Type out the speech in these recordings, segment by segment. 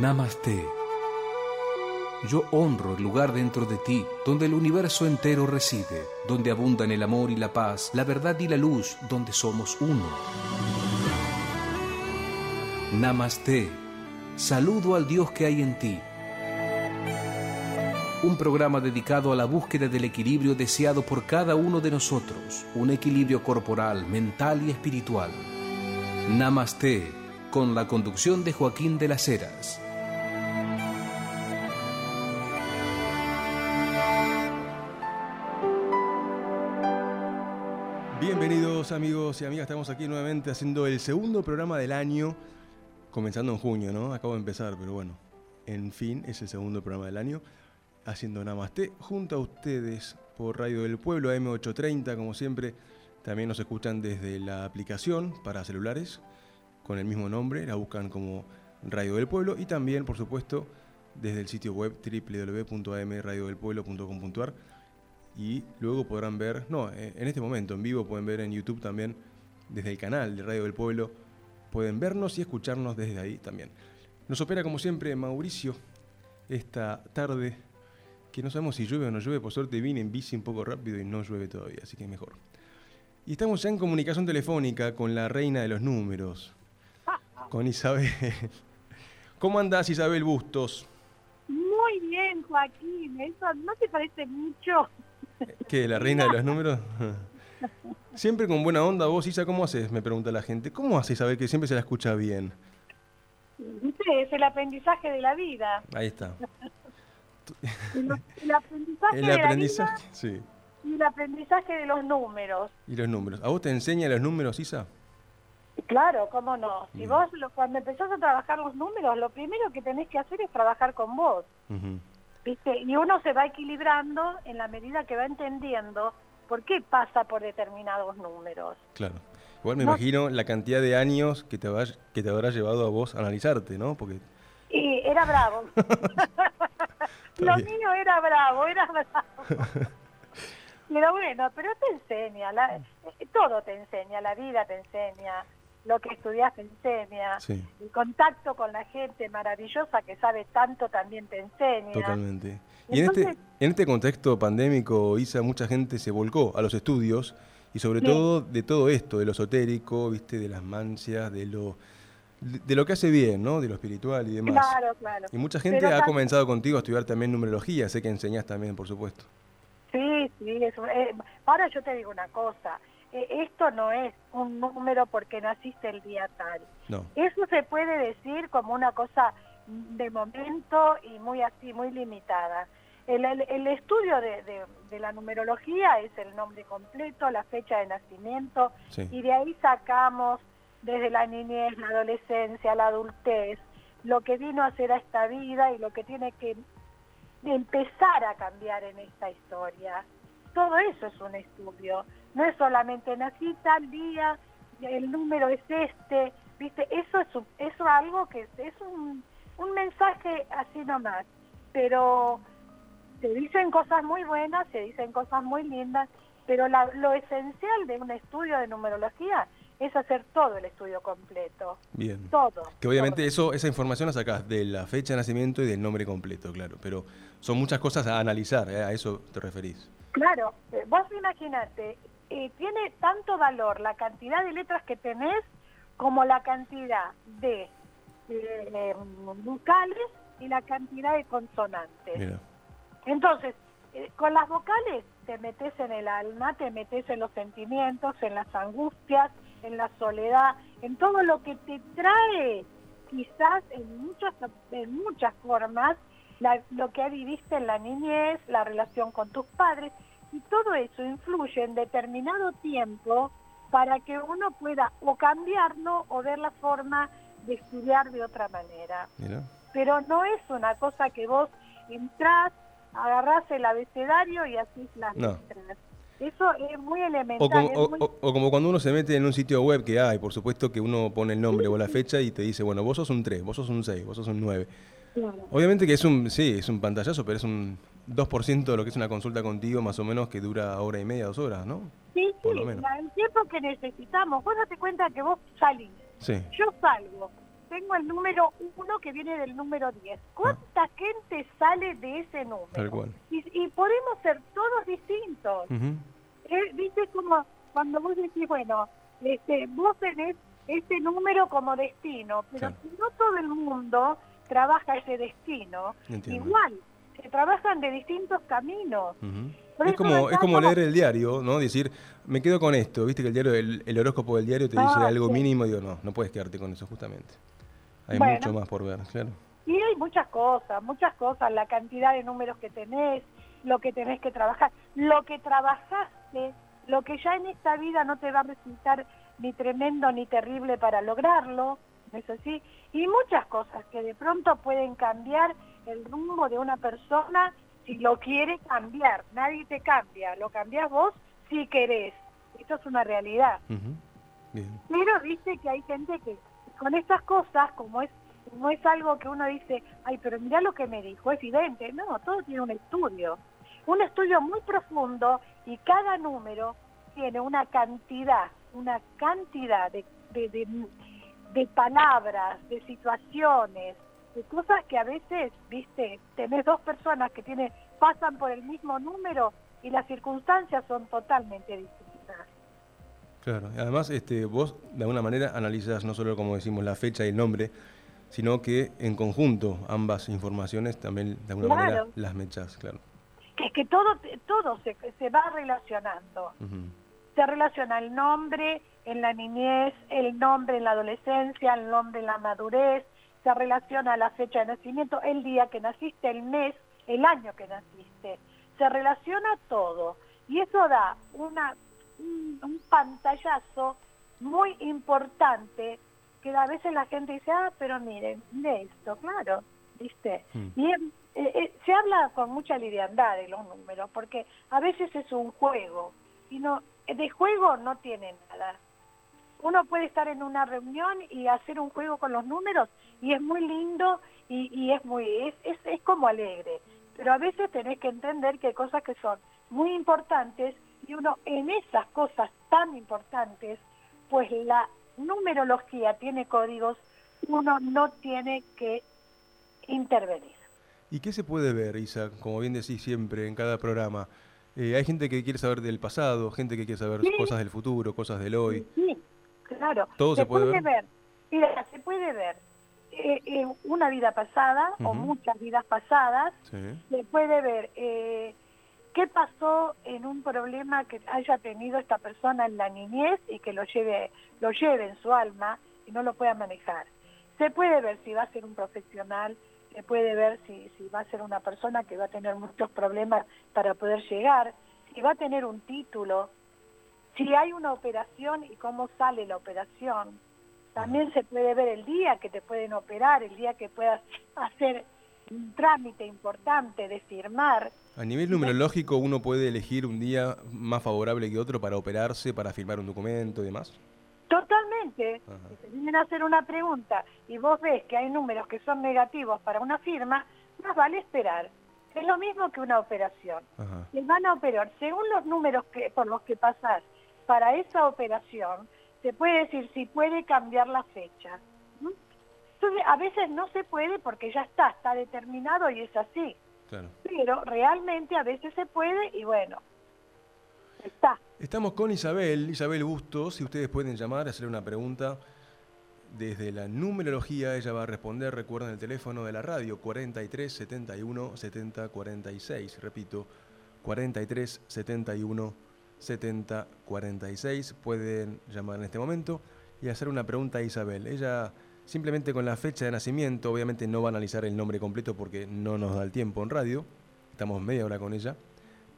Namaste. Yo honro el lugar dentro de ti, donde el universo entero reside, donde abundan el amor y la paz, la verdad y la luz, donde somos uno. Namaste. Saludo al Dios que hay en ti. Un programa dedicado a la búsqueda del equilibrio deseado por cada uno de nosotros, un equilibrio corporal, mental y espiritual. Namaste, con la conducción de Joaquín de las Heras. Amigos y amigas, estamos aquí nuevamente haciendo el segundo programa del año, comenzando en junio, ¿no? Acabo de empezar, pero bueno, en fin, es el segundo programa del año, haciendo Namaste junto a ustedes por Radio del Pueblo AM830, como siempre, también nos escuchan desde la aplicación para celulares con el mismo nombre, la buscan como Radio del Pueblo y también, por supuesto, desde el sitio web www.amradiodelpueblo.com.ar y luego podrán ver, no, eh, en este momento en vivo pueden ver en YouTube también desde el canal de Radio del Pueblo, pueden vernos y escucharnos desde ahí también. Nos opera como siempre Mauricio esta tarde, que no sabemos si llueve o no llueve, por suerte vine en bici un poco rápido y no llueve todavía, así que mejor. Y estamos ya en comunicación telefónica con la reina de los números, con Isabel. ¿Cómo andás Isabel Bustos? Muy bien, Joaquín. ¿Eso no te parece mucho? ¿Qué? ¿La reina de los números? Siempre con buena onda, vos, Isa, ¿cómo haces? Me pregunta la gente. ¿Cómo haces saber que siempre se la escucha bien? Es el aprendizaje de la vida. Ahí está. El, el aprendizaje, El de la aprendizaje, vida sí. y el aprendizaje de los números. Y los números. ¿A vos te enseñan los números, Isa? Claro, cómo no. Si Bien. vos lo- cuando empezás a trabajar los números, lo primero que tenés que hacer es trabajar con vos. Ujú. ¿Viste? Y uno se va equilibrando en la medida que va entendiendo por qué pasa por determinados números. Claro. Igual me No. imagino la cantidad de años que te, habrá- que te habrá llevado a vos a analizarte, ¿no? Porque Y era bravo. Lo mío era bravo, era bravo. Pero bueno, pero te enseña, la- eh, todo te enseña, la vida te enseña, lo que estudias te enseña, Sí. el contacto con la gente maravillosa que sabe tanto también te enseña. Totalmente. Y en este, en este contexto pandémico, Isa, mucha gente se volcó a los estudios y sobre todo de todo esto, de lo esotérico, viste, de las mancias, de lo, de, lo que hace bien, ¿no? De lo espiritual y demás. Claro, claro. Y mucha gente Pero ha comenzado contigo a estudiar también numerología, sé que enseñás también, por supuesto. Sí, sí. eso, eh, ahora yo te digo una cosa. Esto no es un número porque naciste el día tal. No. Eso se puede decir como una cosa de momento y muy así, muy limitada. El, el- el estudio de, de- de la numerología es el nombre completo, la fecha de nacimiento, Sí. y de ahí sacamos desde la niñez, la adolescencia, la adultez, lo que vino a ser a esta vida y lo que tiene que empezar a cambiar en esta historia. Todo eso es un estudio. No es solamente nací tal día, el número es este, ¿viste? Eso es, un- eso es algo que es, un, un mensaje así nomás. Pero se dicen cosas muy buenas, se dicen cosas muy lindas, pero lo esencial de un estudio de numerología es hacer todo el estudio completo. Bien. Todo. Que obviamente todo. eso, esa información la sacás de la fecha de nacimiento y del nombre completo, claro. Pero son muchas cosas a analizar, ¿eh? a eso te referís. Claro, eh, vos imaginate, eh, tiene tanto valor la cantidad de letras que tenés como la cantidad de eh, vocales y la cantidad de consonantes. Mira. Entonces, con las vocales te metes en el alma, te metes en los sentimientos, en las angustias, en la soledad, en todo lo que te trae, quizás en muchas, en muchas formas, la- lo que viviste en la niñez, la relación con tus padres, y todo eso influye en determinado tiempo para que uno pueda o cambiarlo o ver la forma de estudiar de otra manera Mira. pero no es una cosa que vos entrás, agarrás el abecedario y hacís las No. letras. Eso es muy elemental. O como, o- muy- o- o como cuando uno se mete en un sitio web que hay, por supuesto que uno pone el nombre o la fecha y te dice, bueno, vos sos un 3, vos sos un 6, vos sos un 9. Claro. Obviamente que es un, sí, es un pantallazo, pero es un 2% de lo que es una consulta contigo, más o menos, que dura hora y media, dos horas, ¿no? Sí, por sí, lo menos. el tiempo que necesitamos. Vos date cuenta que vos salís, Sí, yo salgo, tengo el número 1 que viene del número 10. ¿Cuánta Ah. gente sale de ese número? Tal cual. Y, y podemos ser todos distintos. Eh, Viste como cuando vos decís, bueno, este, vos tenés ese número como destino, pero Claro. si no todo el mundo trabaja ese destino, Entiendo. igual, se trabajan de distintos caminos. Es como, es como leer el diario, ¿no? Decir, me quedo con esto, viste que el diario, el, el horóscopo del diario te dice Ah, algo sí. mínimo, digo, no, no puedes quedarte con eso justamente. Hay Bueno. mucho más por ver, claro. Y hay muchas cosas, muchas cosas, la cantidad de números que tenés, lo que tenés que trabajar, lo que trabajaste, lo que ya en esta vida no te va a resultar ni tremendo ni terrible para lograrlo, ¿no es así? Y muchas cosas que de pronto pueden cambiar el rumbo de una persona si lo quiere cambiar. Nadie te cambia, lo cambias vos si querés. Esto es una realidad. Bien. Pero viste que hay gente que con estas cosas, como es no es algo que uno dice, ay, pero mira lo que me dijo, es evidente. No, todo tiene un estudio. Un estudio muy profundo y cada número tiene una cantidad, una cantidad de, de, de- de palabras, de situaciones, de cosas que a veces, viste, tenés dos personas que tienen, pasan por el mismo número y las circunstancias son totalmente distintas. Claro, y además este, vos de alguna manera analizas no solo como decimos la fecha y el nombre, sino que en conjunto ambas informaciones también de alguna manera las mechas, claro. que es que todo todo se, se va relacionando. Se relaciona el nombre en la niñez, el nombre en la adolescencia, el nombre en la madurez, se relaciona la fecha de nacimiento, el día que naciste, el mes, el año que naciste. Se relaciona todo y eso da una un, un pantallazo muy importante que a veces la gente dice, ah, pero miren, de esto, claro, ¿viste? Mm. Y eh, eh, se habla con mucha liviandad de los números, porque a veces es un juego, y no de juego no tiene nada. Uno puede estar en una reunión y hacer un juego con los números, y es muy lindo, y, y es muy es, es, es como alegre. Pero a veces tenés que entender que hay cosas que son muy importantes, uno en esas cosas tan importantes, pues la numerología tiene códigos, uno no tiene que intervenir. ¿Y qué se puede ver, Isa? Como bien decís siempre en cada programa. Eh, hay gente que quiere saber del pasado, gente que quiere saber Sí. cosas del futuro, cosas del hoy. Sí, claro. ¿Todo se puede ver? Mira, se puede ver eh, eh, una vida pasada o muchas vidas pasadas. Sí. Se puede ver eh, qué pasó en un problema que haya tenido esta persona en la niñez y que lo lleve, lo lleve en su alma y no lo pueda manejar. Se puede ver si va a ser un profesional, se puede ver si, si va a ser una persona que va a tener muchos problemas para poder llegar, si va a tener un título, si hay una operación y cómo sale la operación. También se puede ver el día que te pueden operar, el día que puedas hacer un trámite importante de firmar. A nivel numerológico, uno puede elegir un día más favorable que otro para operarse, para firmar un documento y demás. Totalmente. Ajá. Si te vienen a hacer una pregunta y vos ves que hay números que son negativos para una firma, más vale esperar. Es lo mismo que una operación. Ajá. Van a operar según los números que, por los que pasás para esa operación, se puede decir si puede cambiar la fecha. Entonces, a veces no se puede porque ya está, está determinado y es así. Claro. Pero realmente a veces se puede y bueno, está. Estamos con Isabel, Isabel Bustos, si ustedes pueden llamar, hacer una pregunta desde la numerología, ella va a responder, recuerden el teléfono de la radio, 43 71 70 46, repito, 43 71 70 46, pueden llamar en este momento y hacer una pregunta a Isabel. Ella simplemente con la fecha de nacimiento, obviamente no va a analizar el nombre completo porque no nos da el tiempo en radio, estamos media hora con ella,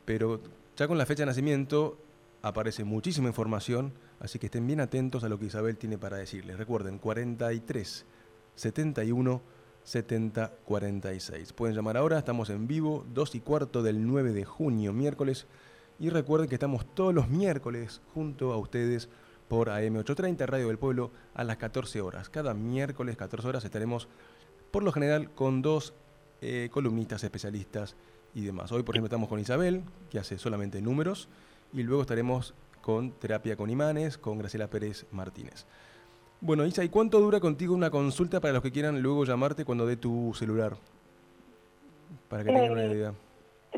pero ya con la fecha de nacimiento aparece muchísima información, así que estén bien atentos a lo que Isabel tiene para decirles. Recuerden, 43 71 70 46. Pueden llamar ahora, estamos en vivo, 2 y cuarto del 9 de junio, miércoles. Y recuerden que estamos todos los miércoles junto a ustedes por AM830, Radio del Pueblo, a las 14 horas. Cada miércoles, 14 horas, estaremos por lo general con dos eh, columnistas especialistas y demás. Hoy, por ejemplo, estamos con Isabel, que hace solamente números, y luego estaremos con terapia con imanes, con Graciela Pérez Martínez. Bueno, Isa, ¿y cuánto dura contigo una consulta para los que quieran luego llamarte cuando dé tu celular? Para que tengan una Eh, idea.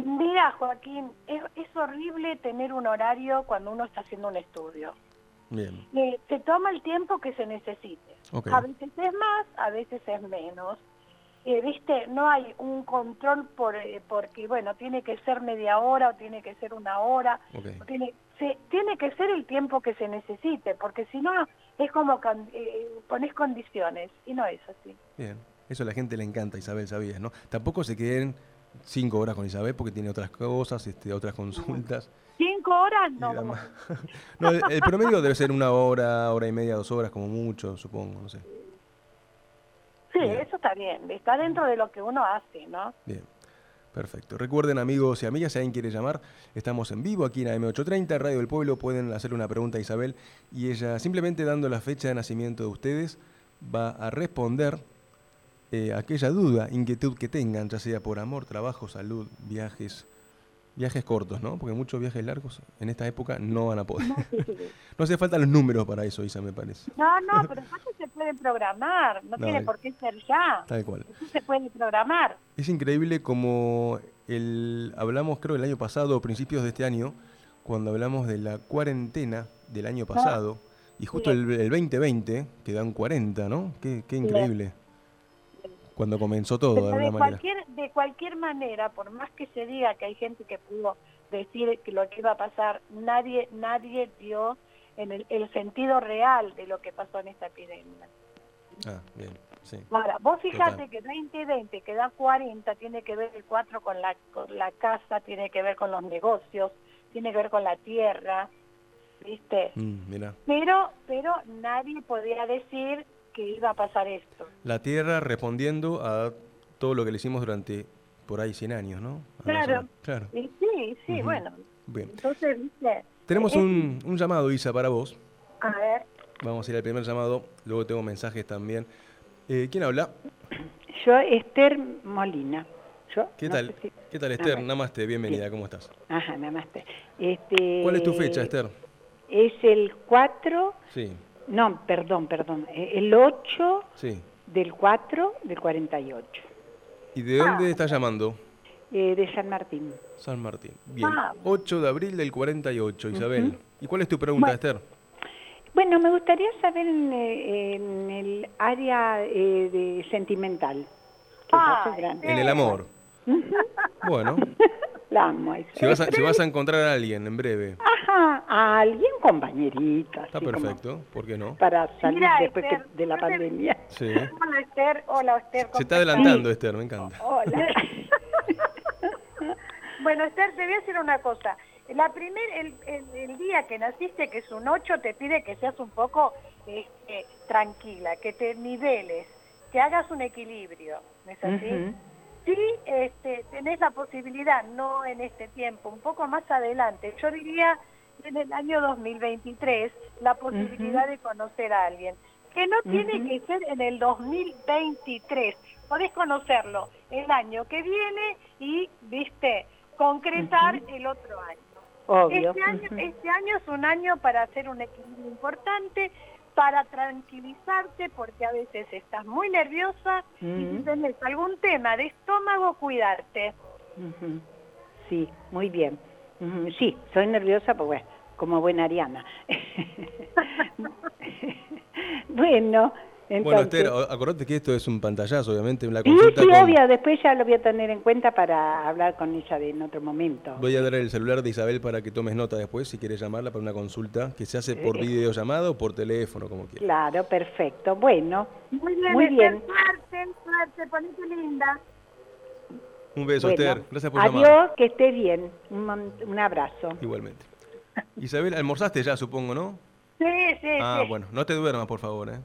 Mira, Joaquín, es, es horrible tener un horario cuando uno está haciendo un estudio. Bien. Eh, se toma el tiempo que se necesite. Ok. A veces es más, a veces es menos. Eh, Viste, no hay un control por eh, porque, bueno, tiene que ser media hora o tiene que ser una hora. Ok. o Tiene, se, tiene que ser el tiempo que se necesite, porque si no es como eh, pones condiciones y no es así. Bien. Eso a la gente le encanta, Isabel, sabías, ¿no? Tampoco se queden cinco horas con Isabel porque tiene otras cosas, este, otras consultas. Cinco horas no. demás. no, el, el promedio debe ser una hora, hora y media, dos horas como mucho, supongo, no sé. Sí, Bien. eso está bien. Está dentro de lo que uno hace, ¿no? Bien, perfecto. Recuerden amigos y amigas, si alguien quiere llamar, estamos en vivo aquí en AM830, Radio del Pueblo, pueden hacerle una pregunta a Isabel y ella simplemente dando la fecha de nacimiento de ustedes va a responder eh, aquella duda, inquietud que tengan, ya sea por amor, trabajo, salud, viajes, viajes cortos, ¿no? Porque muchos viajes largos en esta época no van a poder. no hace falta los números para eso, Isa, me parece. No, no, pero aparte se puede programar, no, No, tiene el- por qué ser ya. Tal cual. Eso se puede programar. Es increíble como el, hablamos, creo, el año pasado, o principios de este año, cuando hablamos de la cuarentena del año pasado, y justo el, el 2020 quedan 40, ¿no? Qué, qué increíble. Cuando comenzó todo, de Pero de manera. cualquier, de cualquier manera, por más que se diga que hay gente que pudo decir que lo que iba a pasar, nadie, nadie dio en el, el sentido real de lo que pasó en esta epidemia. Ah, bien, sí. Ahora, vos fijate Total. que 2020 que da 40 tiene que ver el 4 con la, con la casa, tiene que ver con los negocios, tiene que ver con la tierra, ¿viste? Mm, mira. Pero, pero nadie podía decir que iba a pasar esto. La Tierra respondiendo a todo lo que le hicimos durante por ahí 100 años, ¿no? A Claro. Claro. Sí, sí, bueno. Bien. Entonces, ¿viste? Tenemos un, un llamado, Isa, para vos. A ver, Vamos a ir al primer llamado, luego tengo mensajes también. Eh, ¿Quién habla? Yo, Esther Molina. Yo, ¿Qué no tal? si- ¿Qué tal, Esther? Namaste, bienvenida, ¿cómo estás? Ajá, namaste. Este, ¿Cuál es tu fecha, Esther? Es el 4, Sí, no, perdón, perdón, eh, el 8 sí. del 4 del 48, ¿Y de dónde estás llamando? eh, de San Martín. San Martín. Bien, Ah. 8 de abril del 48, Isabel. ¿Y cuál es tu pregunta, Bueno. Esther? Bueno, me gustaría saber en, eh, en el área eh, de sentimental. Que Ah. En el amor. Bueno, La amo si vas, a, si vas a encontrar a alguien en breve, Ajá, a alguien compañerito. está perfecto, ¿por qué no? Para salir Mira, después que- de la pandemia. Sí. hola Esther, hola Esther. ¿cómo Se está adelantando, Esther, me encanta. Hola. Bueno, Esther, te voy a decir una cosa. La primer, el, el- el día que naciste, que es un 8, te pide que seas un poco este, tranquila, que te niveles, que hagas un equilibrio, ¿no es así? Sí, este, tenés la posibilidad, no en este tiempo, un poco más adelante, yo diría en el año 2023, la posibilidad de conocer a alguien, que no tiene que ser en el 2023, podés conocerlo el año que viene y, viste, concretar el otro año. Obvio. Este año, este año es un año para hacer un equilibrio importante, para tranquilizarte, porque a veces estás muy nerviosa y si tenés algún tema de estómago, cuidarte. Sí, muy bien. Sí, soy nerviosa, pues bueno, como buena ariana. bueno, entonces... Bueno, Esther, acordate que esto es un pantallazo, obviamente, una Sí, consulta sí, con... obvio, después ya lo voy a tener en cuenta para hablar con ella de- en otro momento. Voy a dar el celular de Isabel para que tomes nota después, si quieres llamarla para una consulta, que se hace por Eh, videollamada o por teléfono, como quieras. Claro, perfecto. Bueno, Muy bien, Muy bien. suerte, suerte, ponete linda. Un beso, bueno. Esther. Gracias por adiós, llamar. que esté bien. Un, un abrazo. Igualmente. Isabel, almorzaste ya, supongo, ¿no? Sí, sí, Ah, sí. bueno, no te duermas, por favor, ¿eh?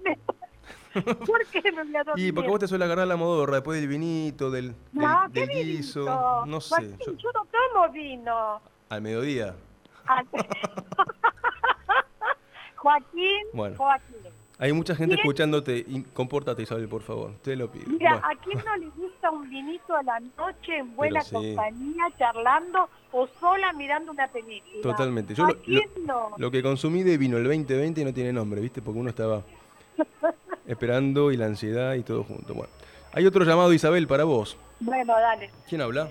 ¿Por qué me voy a dormir? Y porque vos te suele agarrar la modorra después del vinito, del, del, No, ¿qué del guiso, vinito? no sé, Joaquín, yo- yo no tomo vino. al mediodía. Joaquín, Bueno. Joaquín. Hay mucha gente escuchándote. y compórtate, Isabel, por favor. Te lo pido. Mira, Bueno, ¿a quién no le gusta un vinito a la noche en buena sí. compañía, charlando o sola mirando una película? Totalmente. Yo ¿A lo, lo- quién no? lo que consumí de vino el 2020 no tiene nombre, ¿viste? Porque uno estaba esperando y la ansiedad y todo junto. Bueno, hay otro llamado, Isabel, para vos. Bueno, dale. ¿Quién habla?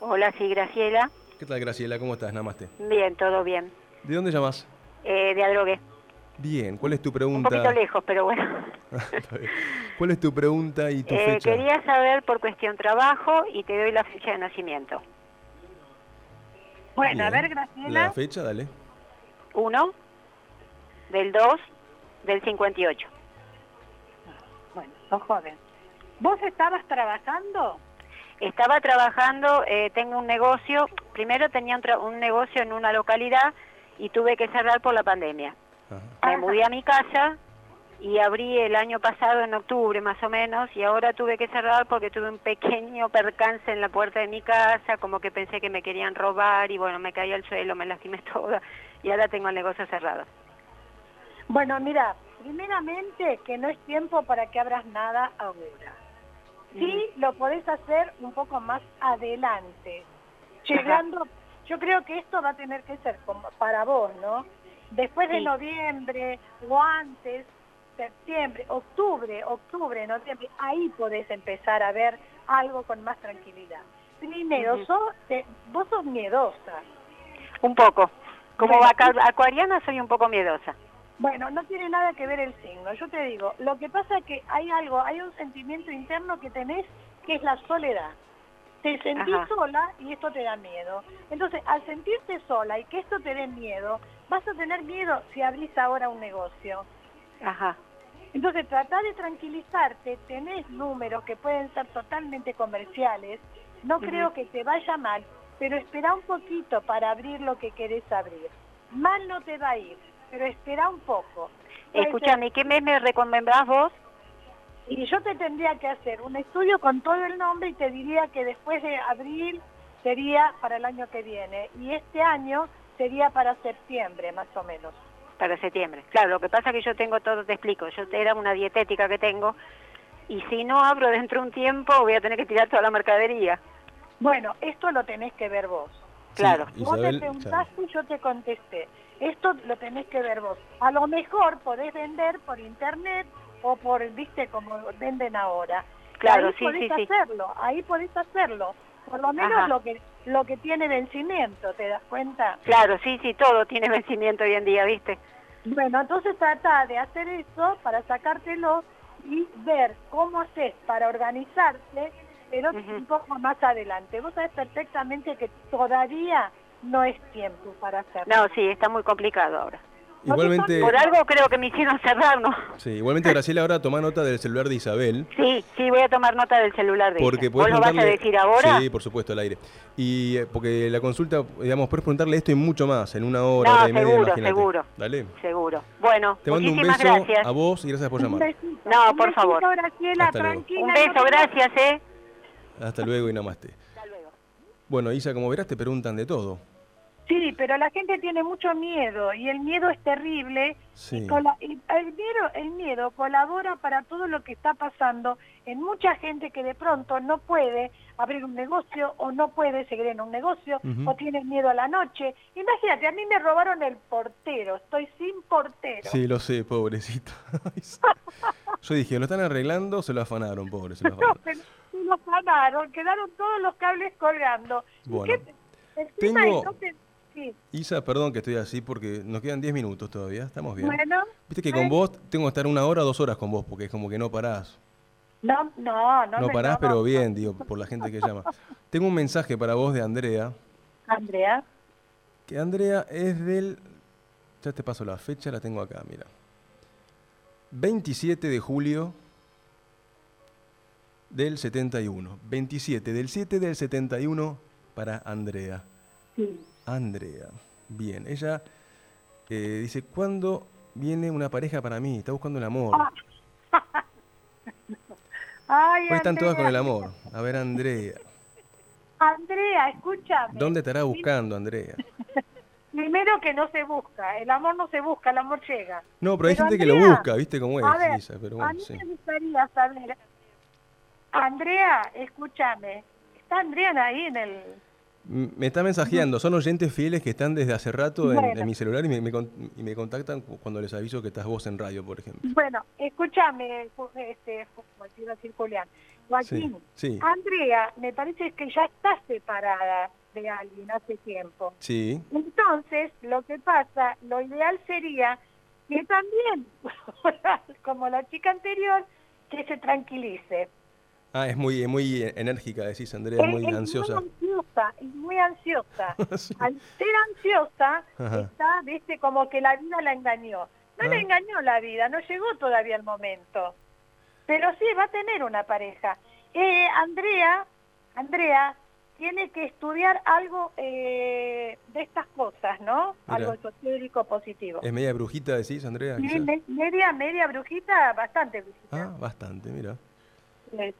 Hola, sí, Graciela. ¿Qué tal, Graciela? ¿Cómo estás? Namaste. Bien, todo bien. ¿De dónde llamas? Eh, de Adrogué. Bien. ¿Cuál es tu Un pregunta? poquito lejos, pero bueno. ¿Cuál es tu pregunta y tu Eh, fecha? quería saber por cuestión trabajo y te doy la fecha de nacimiento. Bueno, a Bien. ver, Graciela. La fecha, dale. Uno, del 2, del 58. Sos joven. ¿Vos estabas trabajando? Estaba trabajando, eh, tengo un negocio. Primero tenía un, tra- un negocio en una localidad y tuve que cerrar por la pandemia. Ajá. Me mudé a mi casa y abrí el año pasado en octubre más o menos y ahora tuve que cerrar porque tuve un pequeño percance en la puerta de mi casa, como que pensé que me querían robar y bueno, me caí al suelo, me lastimé toda y ahora tengo el negocio cerrado. Bueno, mira, primeramente que no es tiempo para que abras nada ahora. Sí, lo podés hacer un poco más adelante. Llegando, yo creo que esto va a tener que ser como para vos, ¿no? Después de noviembre o antes, septiembre, octubre, octubre, noviembre, ahí podés empezar a ver algo con más tranquilidad. Primero, sos- te- vos sos miedosa. Un poco. Como Bueno, acuariana soy un poco miedosa. Bueno, no tiene nada que ver el signo. Yo te digo, lo que pasa es que hay algo, hay un sentimiento interno que tenés que es la soledad. Te sentís Ajá. sola y esto te da miedo. Entonces, al sentirte sola y que esto te dé miedo, vas a tener miedo si abrís ahora un negocio. Ajá. Entonces, trata de tranquilizarte, tenés números que pueden ser totalmente comerciales, no creo que te vaya mal, pero espera un poquito para abrir lo que querés abrir. Mal no te va a ir, pero espera un poco. Puede ser- Escúchame, ¿qué mes me recomendás vos? Y yo te tendría que hacer un estudio con todo el nombre y te diría que después de abril sería para el año que viene y este año sería para septiembre más o menos. Para septiembre. Claro, lo que pasa es que yo tengo todo, te explico, yo era una dietética que tengo y si no abro dentro de un tiempo voy a tener que tirar toda la mercadería. Bueno, esto lo tenés que ver vos. Claro. Sí, Vos Isabel, me preguntaste y yo te contesté. Esto lo tenés que ver vos. A lo mejor podés vender por internet o por, viste, como venden ahora. Claro, ahí sí, podés sí, sí. hacerlo, ahí podés hacerlo. Por lo menos Ajá. lo que lo que tiene vencimiento, ¿te das cuenta? Claro, sí, sí, todo tiene vencimiento hoy en día, ¿viste? Bueno, entonces trata de hacer eso para sacártelo y ver cómo haces para organizarte, pero Ujú. un poco más adelante. Vos sabés perfectamente que todavía no es tiempo para hacerlo. No, sí, está muy complicado ahora. Igualmente, Por algo creo que me hicieron cerrar, ¿no? sí, igualmente Graciela, ahora toma nota del celular de Isabel. Sí, sí, voy a tomar nota del celular de Porque ella. puedes ¿Vos lo vas a decir ahora? Sí, por supuesto, al aire. Y eh, porque la consulta, digamos, puedes preguntarle esto y mucho más, en una hora, No, hora y media, seguro, imagínate. seguro. Dale. Seguro. Bueno, Te mando un muchísimas beso gracias. a vos y gracias por Un llamar. besito. No, Un por besito, favor. Graciela, Hasta luego. tranquila. Un beso, gracias, ¿eh? Hasta luego y namaste. Hasta luego. Bueno, Isa, como verás, te preguntan de todo. Sí, pero la gente tiene mucho miedo y el miedo es terrible. Sí. Y y el, miedo, el miedo colabora para todo lo que está pasando en mucha gente que de pronto no puede abrir un negocio o no puede seguir en un negocio o tiene miedo a la noche. Imagínate, a mí me robaron el portero, estoy sin portero. Sí, lo sé, pobrecito. Yo dije, lo están arreglando, se lo afanaron, pobre, se lo afanaron. se los ganaron, quedaron todos los cables colgando. ¿Y Bueno, qué- tengo- entonces- sí, Isa, perdón que estoy así porque nos quedan 10 minutos todavía, estamos bien. bueno, Viste que con vos tengo que estar una hora dos horas con vos porque es como que no parás. no, no, no. No parás, pero bien, digo, por la gente que llama. Tengo un mensaje para vos de Andrea, Andrea, que Andrea es del... Ya te paso la fecha, la tengo acá, mira. 27 de julio del 71. 27 del 7 del 71 para Andrea. sí. Andrea. Bien, ella eh, dice, ¿cuándo viene una pareja para mí? Está buscando el amor. Ay, Hoy están todas con el Andrea. amor. A ver, Andrea. Andrea, escúchame. ¿Dónde estará buscando, Andrea? Primero que no se busca, el amor no se busca, el amor llega. No, pero hay Pero gente que lo Andrea, busca, ¿viste cómo es, A ver, Lisa? Pero a bueno, mí sí. me gustaría saber, Andrea, escúchame, ¿está Andrea ahí en el...? Me está mensajeando, son oyentes fieles que están desde hace rato en, Bueno. en mi celular y me, me y me contactan cu- cuando les aviso que estás vos en radio, por ejemplo. Bueno, escúchame, este, Julián, Joaquín, Sí, sí. Andrea, me parece que ya está separada de alguien hace tiempo. Sí, Entonces, lo que pasa, lo ideal sería que también, como la chica anterior, que se tranquilice. Ah, es muy, muy enérgica, decís, Andrea, es muy ansiosa. muy ansiosa, es muy ansiosa. Sí. Al ser ansiosa, Ajá. está, viste, como que la vida la engañó. No Ah. le engañó la vida, no llegó todavía el momento. Pero sí, va a tener una pareja. Eh, Andrea, Andrea, tiene que estudiar algo eh, de estas cosas, ¿no? Mira. Algo esotérico positivo. ¿Es media brujita, decís, Andrea? Me- media, media brujita, bastante brujita. Ah, bastante, mira. Sí.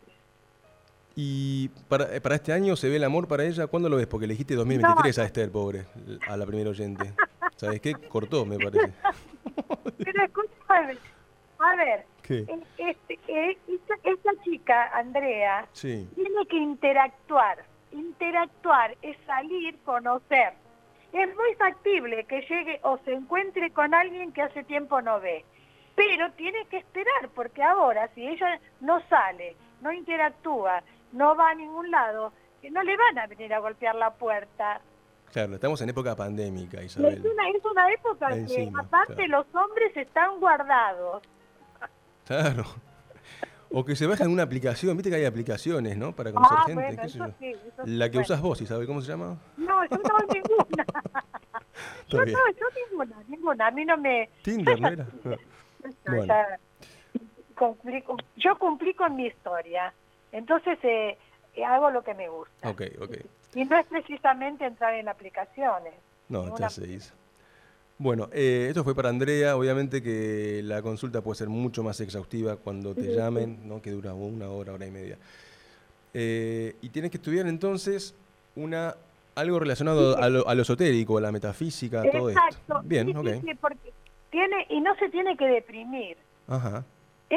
¿Y para, eh, para este año se ve el amor para ella? ¿Cuándo lo ves? Porque elegiste 2023 a Esther, pobre, a la primera oyente. ¿Sabes qué? Cortó, me parece. Pero escúchame, a ver, ¿Qué? eh, este, eh, esta, esta chica, Andrea, Sí, tiene que interactuar. Interactuar es salir, conocer. Es muy factible que llegue o se encuentre con alguien que hace tiempo no ve. Pero tiene que esperar, porque ahora, si ella no sale, no interactúa, no va a ningún lado, que no le van a venir a golpear la puerta. claro, estamos en época pandémica, Es Isabel. una, es una época que, Encima, aparte, claro. los hombres están guardados. Claro. O que se bajen una aplicación, viste que hay aplicaciones, ¿no? Para conocer Ah, gente, bueno, qué sé yo. sí, La que bueno. usas vos, Isabel, ¿cómo se llama? No, yo no, ninguna. yo no, yo ninguna, ninguna. A mí no me... Tinder, ¿no era? Bueno. ya cumplí con- yo cumplí con mi historia. Entonces eh, eh, hago lo que me gusta. Ok, ok. Y no es precisamente entrar en aplicaciones. No, ya se hizo. Bueno, eh, esto fue para Andrea. Obviamente que la consulta puede ser mucho más exhaustiva cuando te llamen, ¿no? que dura una hora, hora y media. Eh, y tienes que estudiar entonces una algo relacionado a lo, a lo esotérico, a la metafísica, todo Exacto. esto. Bien, Sí, ok. sí, sí, porque tiene, y no se tiene que deprimir. Ajá.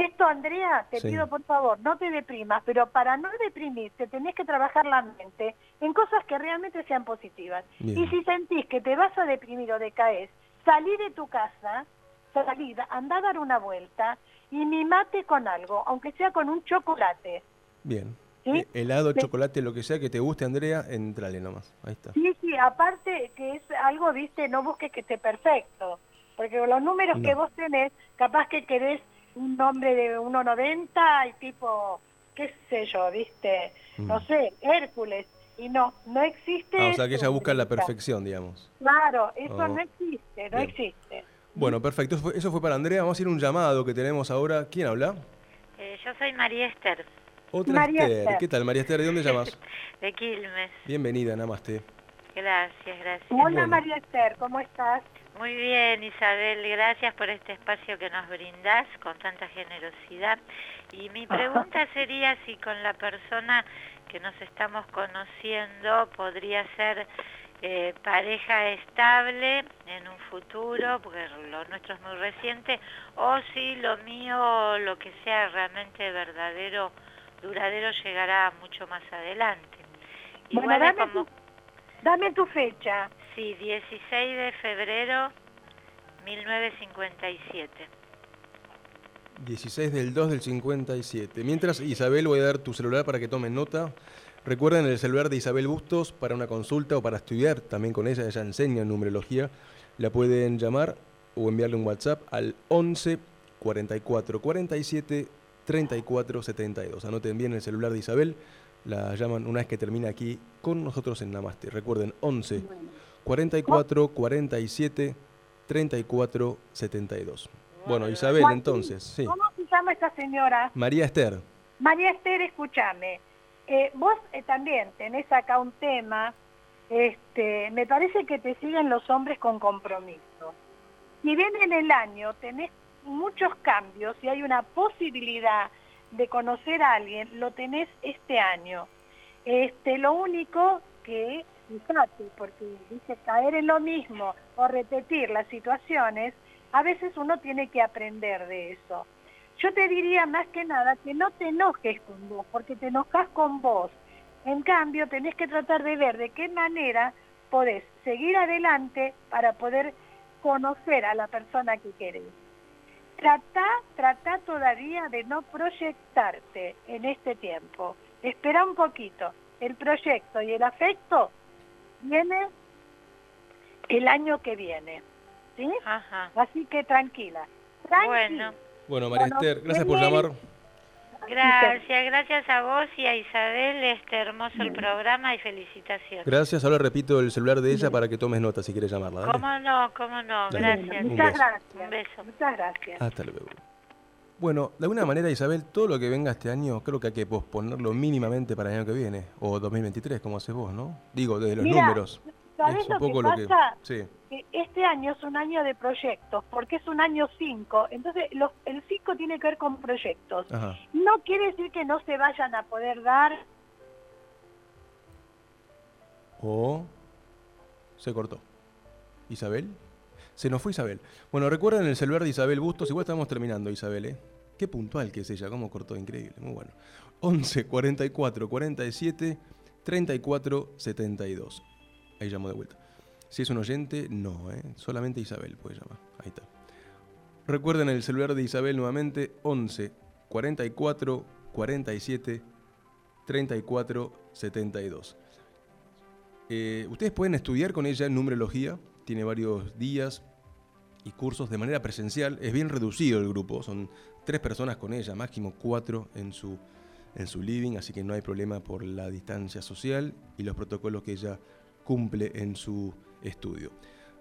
Esto, Andrea, te Sí. pido por favor, no te deprimas, pero para no deprimirte tenés que trabajar la mente en cosas que realmente sean positivas. Bien. Y si sentís que te vas a deprimir o decaes, salí de tu casa, salí, anda a dar una vuelta y mimate con algo, aunque sea con un chocolate. Bien. ¿Sí? Eh, helado, Sí. chocolate, lo que sea que te guste, Andrea, entrale nomás. Ahí está. Sí, sí, aparte que es algo, viste, no busques que esté perfecto, porque con los números No. que vos tenés, capaz que querés un nombre de 1,90 y tipo, qué sé yo, viste, Mm. no sé, Hércules, y no, no existe Ah, o sea que ella busca la perfección, digamos. Claro, eso Oh. no existe, no Bien. existe. Bueno, perfecto. Eso fue, eso fue para Andrea. Vamos a ir a un llamado que tenemos ahora. ¿Quién habla? Eh, yo soy María Esther, Otra María Esther. Esther. ¿Qué tal, María Esther? ¿De dónde llamas? de Quilmes. Bienvenida, Namaste. Gracias, gracias. Hola Bueno. María Esther, ¿cómo estás? Muy bien, Isabel, gracias por este espacio que nos brindás con tanta generosidad. Y mi pregunta sería si con la persona que nos estamos conociendo podría ser eh, pareja estable en un futuro, porque lo nuestro es muy reciente, o si lo mío, lo que sea realmente verdadero, duradero, llegará mucho más adelante. Igual como... Dame tu fecha. Sí, 16 de febrero 1957. 16 del 2 del 57. Mientras, Isabel, voy a dar tu celular para que tomen nota. Recuerden el celular de Isabel Bustos para una consulta o para estudiar también con ella. Ella enseña numerología. La pueden llamar o enviarle un WhatsApp al 11 44 47 34 72. Anoten bien el celular de Isabel. La llaman una vez que termina aquí con nosotros en Namaste. Recuerden 11 44 47 34 72. Bueno, Isabel, entonces, sí. ¿Cómo se llama esta señora? María Esther. María Esther, escúchame. Eh, vos eh, también tenés acá un tema. Este, me parece que te siguen los hombres con compromiso. Si bien en el año tenés muchos cambios y hay una posibilidad de conocer a alguien, lo tenés este año. Este, lo único que fíjate, porque dice caer en lo mismo o repetir las situaciones, a veces uno tiene que aprender de eso. Yo te diría más que nada que no te enojes con vos, porque te enojas con vos. En cambio, tenés que tratar de ver de qué manera podés seguir adelante para poder conocer a la persona que querés. Trata, trata todavía de no proyectarte en este tiempo. Espera un poquito. El proyecto y el afecto viene el año que viene. ¿Sí? Ajá. Así que tranquila. tranquila. Bueno. Bueno, María Bueno, Esther, gracias por llamar. Gracias, gracias a vos y a Isabel, este hermoso el programa y felicitaciones. Gracias, ahora repito el celular de ella para que tomes nota si quieres llamarla. ¿Cómo no? ¿Cómo no? Dale. Gracias. Muchas gracias. Un beso. Muchas gracias. Hasta luego. Bueno, de alguna manera, Isabel, todo lo que venga este año creo que hay que posponerlo mínimamente para el año que viene, o 2023, como haces vos, ¿no? Digo, desde los Mira, números. ¿Sabés Es un lo poco que lo que- sí. Que este año es un año de proyectos, porque es un año 5. Entonces, los, el 5 tiene que ver con proyectos. Ajá. No quiere decir que no se vayan a poder dar. O se cortó. ¿Isabel? Se nos fue Isabel. Bueno, recuerden el celular de Isabel Bustos. Igual estamos terminando, Isabel, ¿eh? Qué puntual que es ella, cómo cortó, increíble, muy bueno. 11 44 47 34 72. Ahí llamo de vuelta. Si es un oyente, no, ¿eh? Solamente Isabel puede llamar. Ahí está. Recuerden el celular de Isabel nuevamente, 11 44 47 34 72. Eh, ustedes pueden estudiar con ella en numerología, tiene varios días y cursos de manera presencial. Es bien reducido el grupo, son tres personas con ella, máximo cuatro en su, en su living, así que no hay problema por la distancia social y los protocolos que ella cumple en su estudio.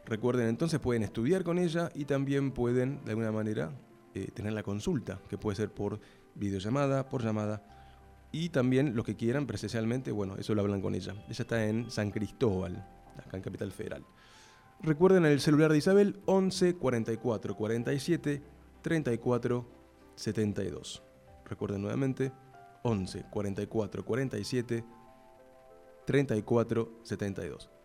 Recuerden entonces, pueden estudiar con ella y también pueden, de alguna manera, eh, tener la consulta, que puede ser por videollamada, por llamada, y también los que quieran presencialmente, bueno, eso lo hablan con ella. Ella está en San Cristóbal, acá en Capital Federal. Recuerden el celular de Isabel 11 44 47 34 72. Recuerden nuevamente 11 44 47 34 72.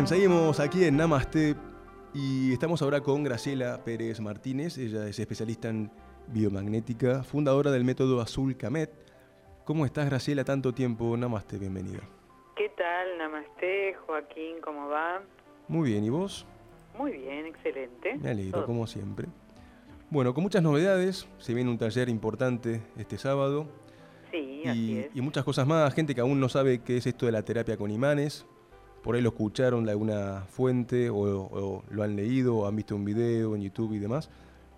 Bien, seguimos aquí en Namaste y estamos ahora con Graciela Pérez Martínez. Ella es especialista en biomagnética, fundadora del método Azul Camet. ¿Cómo estás, Graciela? Tanto tiempo. Namaste, bienvenida. ¿Qué tal? Namaste, Joaquín, ¿cómo va? Muy bien, ¿y vos? Muy bien, excelente. Me alegro, Todo. como siempre. Bueno, con muchas novedades, se viene un taller importante este sábado Sí, así y, es. y muchas cosas más. Gente que aún no sabe qué es esto de la terapia con imanes. Por ahí lo escucharon de alguna fuente o, o lo han leído o han visto un video en YouTube y demás.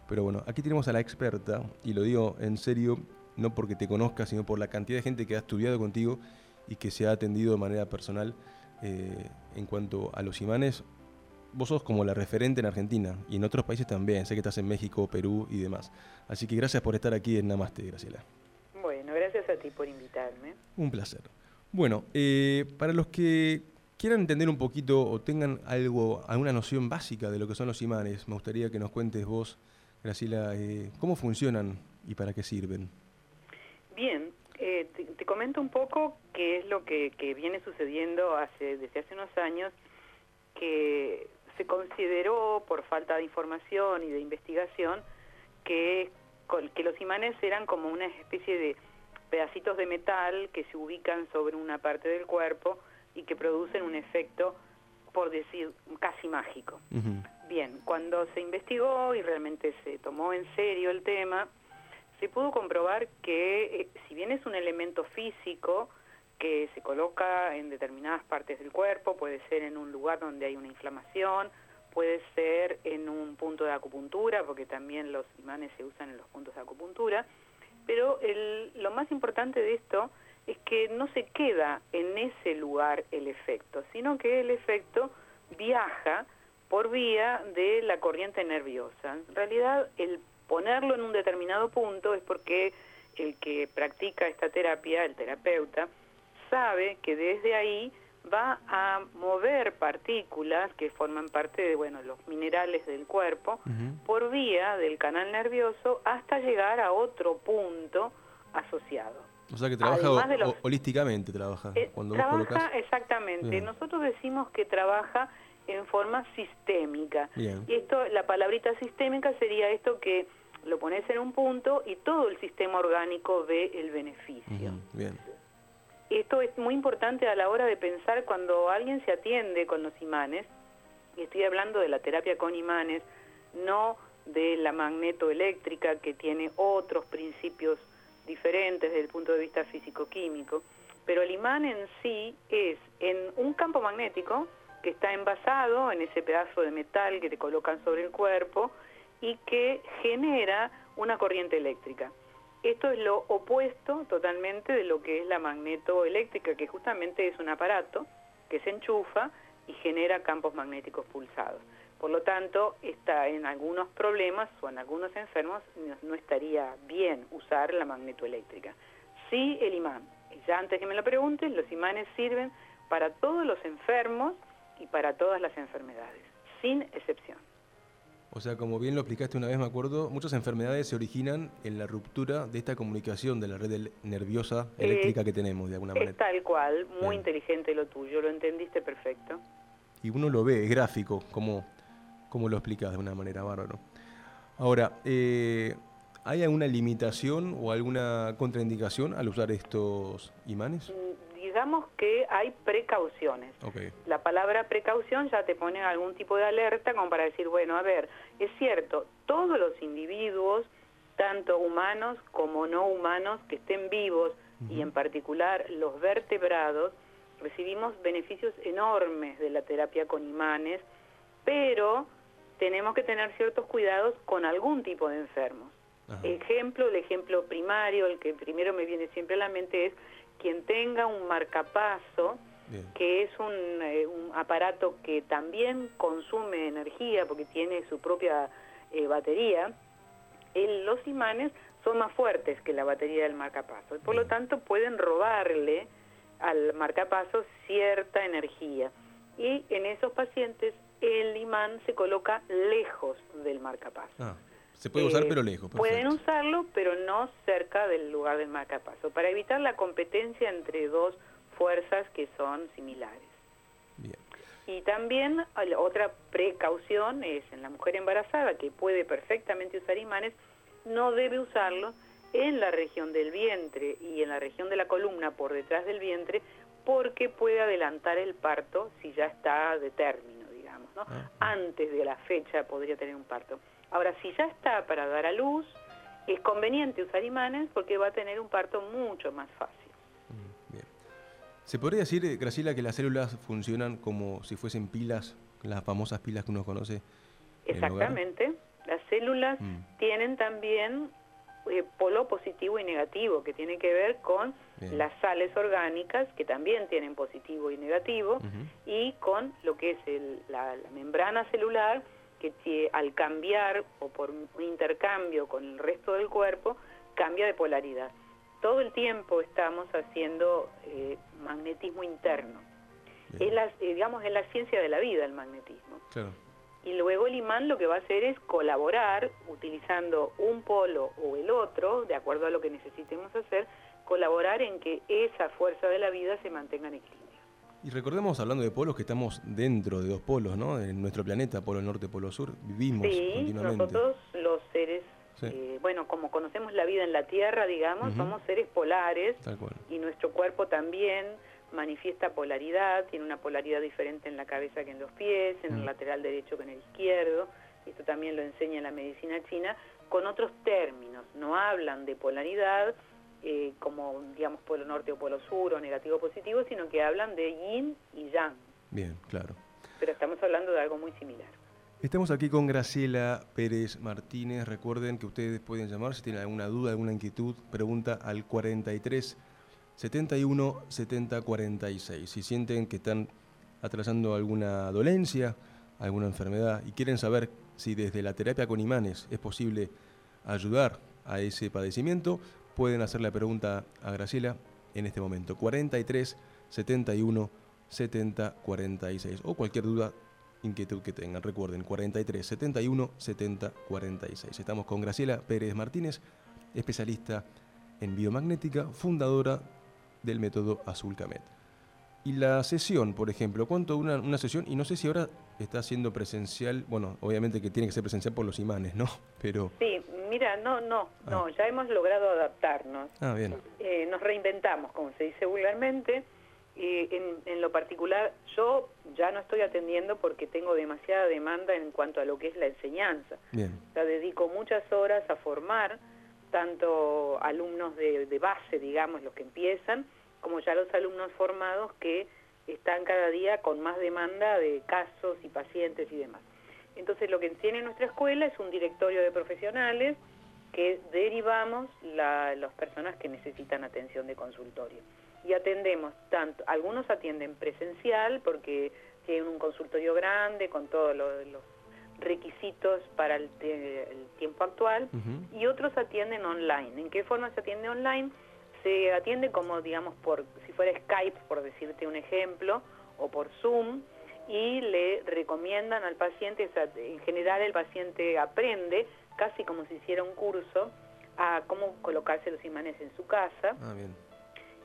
Pero bueno, aquí tenemos a la experta y lo digo en serio, no porque te conozca, sino por la cantidad de gente que ha estudiado contigo y que se ha atendido de manera personal eh, en cuanto a los imanes. Vos sos como la referente en Argentina y en otros países también. Sé que estás en México, Perú y demás. Así que gracias por estar aquí en Namaste, Graciela. Bueno, gracias a ti por invitarme. Un placer. Bueno, eh, para los que quieran entender un poquito o tengan algo, alguna noción básica de lo que son los imanes, me gustaría que nos cuentes vos, Graciela, eh, cómo funcionan y para qué sirven. Bien, eh, te, comento un poco qué es lo que, que viene sucediendo hace, desde hace unos años, que se consideró, por falta de información y de investigación, que, que los imanes eran como una especie de pedacitos de metal que se ubican sobre una parte del cuerpo y que producen un efecto, por decir, casi mágico. Bien, cuando se investigó y realmente se tomó en serio el tema, se pudo comprobar que eh, si bien es un elemento físico que se coloca en determinadas partes del cuerpo, puede ser en un lugar donde hay una inflamación, puede ser en un punto de acupuntura, porque también los imanes se usan en los puntos de acupuntura, pero lo más importante de esto es que no se queda en ese lugar el efecto, sino que el efecto viaja por vía de la corriente nerviosa. En realidad, el ponerlo en un determinado punto es porque el que practica esta terapia, el terapeuta, sabe que desde ahí va a mover partículas que forman parte de bueno los minerales del cuerpo por vía del canal nervioso hasta llegar a otro punto asociado. O sea que trabaja holísticamente, trabaja. Eh, cuando trabaja exactamente. Nosotros decimos que trabaja en forma sistémica. Y esto, la palabrita sistémica sería esto que lo pones en un punto y todo el sistema orgánico ve el beneficio. Bien esto es muy importante a la hora de pensar cuando alguien se atiende con los imanes, y estoy hablando de la terapia con imanes, no de la magnetoeléctrica que tiene otros principios diferentes desde el punto de vista físico-químico, pero el imán en sí es en un campo magnético que está envasado en ese pedazo de metal que te colocan sobre el cuerpo y que genera una corriente eléctrica. Esto es lo opuesto totalmente de lo que es la magnetoeléctrica, que justamente es un aparato que se enchufa y genera campos magnéticos pulsados. Por lo tanto, está en algunos problemas o en algunos enfermos no estaría bien usar la magnetoeléctrica. Sí el imán. Ya antes que me lo preguntes, los imanes sirven para todos los enfermos y para todas las enfermedades, sin excepción. O sea, como bien lo explicaste una vez, me acuerdo, muchas enfermedades se originan en la ruptura de esta comunicación de la red nerviosa eléctrica eh, que tenemos, de alguna manera. tal cual, muy inteligente lo tuyo, lo entendiste perfecto. Y uno lo ve, es gráfico, como, como lo explicas de una manera bárbaro. Ahora, eh, ¿hay alguna limitación o alguna contraindicación al usar estos imanes? Mm, digamos que hay precauciones. La palabra precaución ya te pone algún tipo de alerta como para decir, bueno, a ver, es cierto, todos los individuos, tanto humanos como no humanos, que estén vivos y en particular los vertebrados, recibimos beneficios enormes de la terapia con imanes, pero tenemos que tener ciertos cuidados con algún tipo de enfermos. Ejemplo, el ejemplo primario, el que primero me viene siempre a la mente es quien tenga un marcapaso, que es eh, un, aparato que también consume energía porque tiene su propia eh, batería, los imanes son más fuertes que la batería del marcapaso y por lo tanto pueden robarle al marcapaso cierta energía. Y en esos pacientes el imán se coloca lejos del marcapaso. Ah. Se puede usar, eh, pero lejos. Pueden usarlo, pero no cerca del lugar del marcapaso, para evitar la competencia entre dos fuerzas que son similares. Y también otra precaución es en la mujer embarazada, que puede perfectamente usar imanes, no debe usarlo en la región del vientre y en la región de la columna por detrás del vientre, porque puede adelantar el parto si ya está de término, ¿no? Ah. Antes de la fecha podría tener un parto. Ahora, si ya está para dar a luz, es conveniente usar imanes porque va a tener un parto mucho más fácil. Mm, bien. ¿Se podría decir, eh, Graciela, que las células funcionan como si fuesen pilas, las famosas pilas que uno conoce? Exactamente. Las células mm. tienen también eh, polo positivo y negativo, que tiene que ver con las sales orgánicas, que también tienen positivo y negativo, y con lo que es la membrana celular, que al cambiar o por un intercambio con el resto del cuerpo, cambia de polaridad. Todo el tiempo estamos haciendo eh, magnetismo interno. Es la, eh, digamos, es la ciencia de la vida el magnetismo. Y luego el imán lo que va a hacer es colaborar utilizando un polo o el otro, de acuerdo a lo que necesitemos hacer, colaborar en que esa fuerza de la vida se mantenga en equilibrio. Y recordemos, hablando de polos, que estamos dentro de dos polos, ¿no? En nuestro planeta, polo norte, polo sur, vivimos sí, nosotros los seres Eh, bueno, como conocemos la vida en la Tierra, digamos, somos seres polares y nuestro cuerpo también manifiesta polaridad, tiene una polaridad diferente en la cabeza que en los pies, en el lateral derecho que en el izquierdo, esto también lo enseña la medicina china, con otros términos, no hablan de polaridad eh, como, digamos, polo norte o polo sur o negativo o positivo, sino que hablan de yin y yang. Bien, claro. Pero estamos hablando de algo muy similar. Estamos aquí con Graciela Pérez Martínez. Recuerden que ustedes pueden llamar si tienen alguna duda, alguna inquietud, pregunta al 43 71 70 46. Si sienten que están atravesando alguna dolencia, alguna enfermedad y quieren saber si desde la terapia con imanes es posible ayudar a ese padecimiento, pueden hacer la pregunta a Graciela en este momento. 43 71 70 46 o cualquier duda inquietud que tengan. Recuerden, 43 71 70 46. Estamos con Graciela Pérez Martínez, especialista en biomagnética, fundadora del método Azul Camet. Y la sesión, por ejemplo, ¿cuánto una, una sesión? Y no sé si ahora está siendo presencial, bueno, obviamente que tiene que ser presencial por los imanes, ¿no? Pero... Sí, mira, no, no, no, ah. ya hemos logrado adaptarnos. Ah, bien. Eh, nos reinventamos, como se dice vulgarmente, en, en, lo particular, yo ya no estoy atendiendo porque tengo demasiada demanda en cuanto a lo que es la enseñanza. Bien. O dedico muchas horas a formar tanto alumnos de, de, base, digamos, los que empiezan, como ya los alumnos formados que están cada día con más demanda de casos y pacientes y demás. Entonces, lo que tiene nuestra escuela es un directorio de profesionales que derivamos la, las personas que necesitan atención de consultorio y atendemos tanto, algunos atienden presencial porque tienen un consultorio grande con todos los, requisitos para el, tiempo actual y otros atienden online. ¿En qué forma se atiende online? Se atiende como, digamos, por si fuera Skype, por decirte un ejemplo, o por Zoom, y le recomiendan al paciente, en general el paciente aprende, casi como si hiciera un curso, a cómo colocarse los imanes en su casa. Ah, bien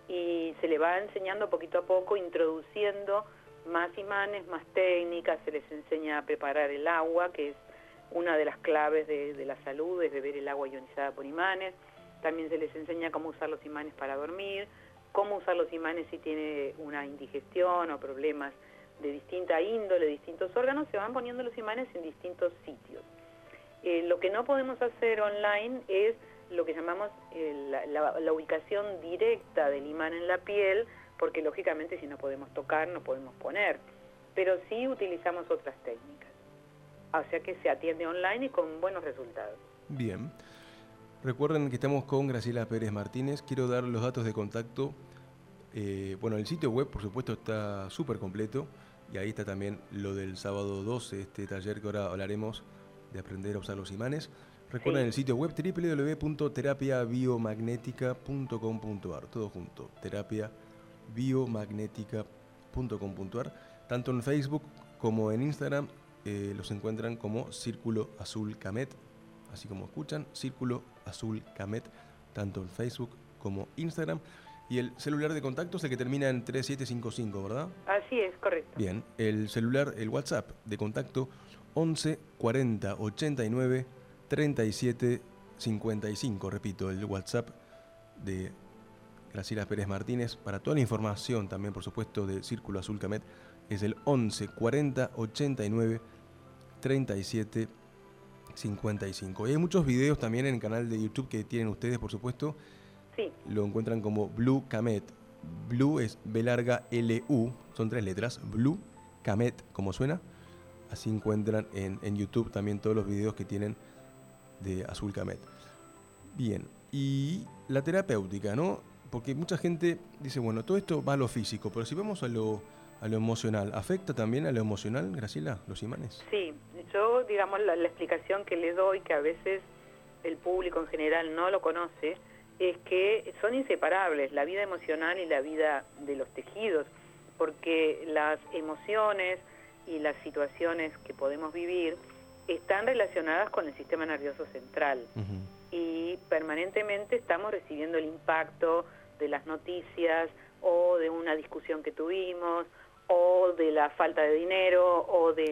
y se le va enseñando poquito a poco, introduciendo más imanes, más técnicas, se les enseña a preparar el agua, que es una de las claves de, la salud, es beber el agua ionizada por imanes. También se les enseña cómo usar los imanes para dormir, cómo usar los imanes si tiene una indigestión o problemas de distinta índole, distintos órganos, se van poniendo los imanes en distintos sitios. Eh, lo que no podemos hacer online es lo que llamamos eh, la, ubicación directa del imán en la piel, porque lógicamente si no podemos tocar no podemos poner, pero sí utilizamos otras técnicas. O sea que se atiende online y con buenos resultados. Bien. Recuerden que estamos con Graciela Pérez Martínez. Quiero dar los datos de contacto. Eh, bueno, el sitio web, por supuesto, está súper completo. Y ahí está también lo del sábado 12, este taller que ahora hablaremos de aprender a usar los imanes. Recuerden el sitio web www.terapiabiomagnética.com.ar, todo junto, terapiabiomagnética.com.ar. Tanto en Facebook como en Instagram eh, los encuentran como Círculo Azul Camet, así como escuchan, Círculo Azul Camet, tanto en Facebook como Instagram. Y el celular de contacto es el que termina en 3755, ¿verdad? Así es, correcto. Bien, el celular, el WhatsApp de contacto 11 40 89 3755, repito, el WhatsApp de Graciela Pérez Martínez. Para toda la información, también por supuesto, de Círculo Azul Camet, es el 11 40 89 37 55. Y hay muchos videos también en el canal de YouTube que tienen ustedes, por supuesto. Sí. Lo encuentran como Blue Camet. Blue es B larga L U, son tres letras. Blue Camet, como suena. Así encuentran en, en YouTube también todos los videos que tienen de Azul Camet. Bien, y la terapéutica, ¿no? Porque mucha gente dice, bueno, todo esto va a lo físico, pero si vamos a lo, a lo emocional, ¿afecta también a lo emocional, Graciela, los imanes? Sí, yo, digamos, la, explicación que le doy, que a veces el público en general no lo conoce, es que son inseparables la vida emocional y la vida de los tejidos, porque las emociones y las situaciones que podemos vivir están relacionadas con el sistema nervioso central y permanentemente estamos recibiendo el impacto de las noticias o de una discusión que tuvimos o de la falta de dinero o de,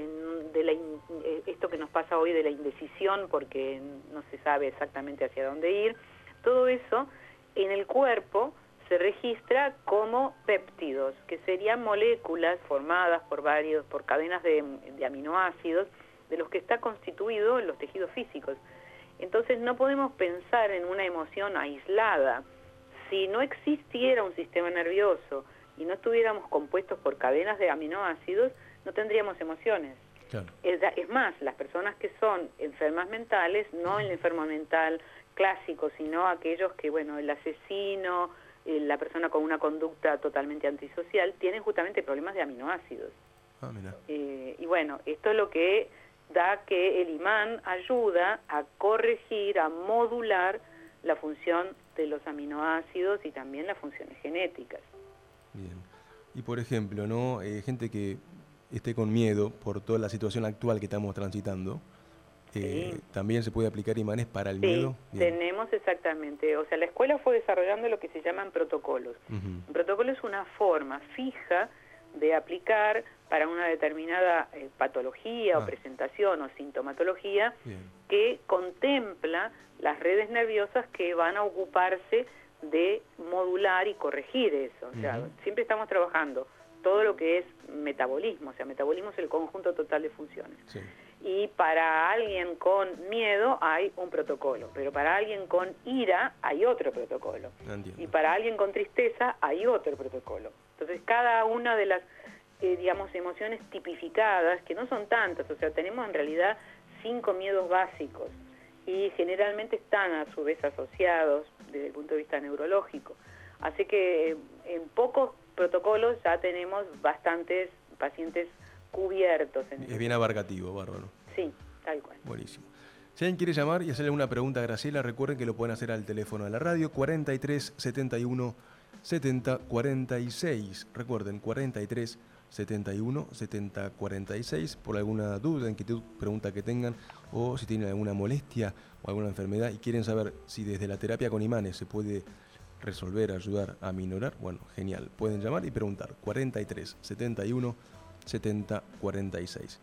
la, eh, esto que nos pasa hoy de la indecisión porque no se sabe exactamente hacia dónde ir, todo eso en el cuerpo se registra como péptidos, que serían moléculas formadas por varios, por cadenas de, de aminoácidos, de los que está constituido los tejidos físicos. Entonces no podemos pensar en una emoción aislada. Si no existiera un sistema nervioso y no estuviéramos compuestos por cadenas de aminoácidos, no tendríamos emociones. Es, más, las personas que son enfermas mentales, no el enfermo mental clásico, sino aquellos que, bueno, el asesino, eh, la persona con una conducta totalmente antisocial, tienen justamente problemas de aminoácidos. Ah, eh, y bueno, esto es lo que da que el imán ayuda a corregir, a modular la función de los aminoácidos y también las funciones genéticas. Bien. Y por ejemplo, ¿no? Eh, gente que esté con miedo por toda la situación actual que estamos transitando, eh, ¿también se puede aplicar imanes para el miedo? tenemos exactamente. O sea, la escuela fue desarrollando lo que se llaman protocolos. Un protocolo es una forma fija de aplicar para una determinada eh, patología o ah. presentación o sintomatología que contempla las redes nerviosas que van a ocuparse de modular y corregir eso. O sea, siempre estamos trabajando todo lo que es metabolismo, o sea, metabolismo es el conjunto total de funciones. Y para alguien con miedo hay un protocolo, pero para alguien con ira hay otro protocolo. Y para alguien con tristeza hay otro protocolo. Entonces, cada una de las, eh, digamos, emociones tipificadas, que no son tantas, o sea, tenemos en realidad cinco miedos básicos y generalmente están a su vez asociados desde el punto de vista neurológico. Así que eh, en pocos protocolos ya tenemos bastantes pacientes cubiertos. En es bien abarcativo, bárbaro. Sí, tal cual. Buenísimo. Si alguien quiere llamar y hacerle una pregunta a Graciela, recuerden que lo pueden hacer al teléfono de la radio 43 71 70 46. Recuerden, 43 71 70 46 por alguna duda, inquietud, pregunta que tengan o si tienen alguna molestia o alguna enfermedad y quieren saber si desde la terapia con imanes se puede resolver, ayudar a minorar, bueno, genial. Pueden llamar y preguntar 43 71 70 46.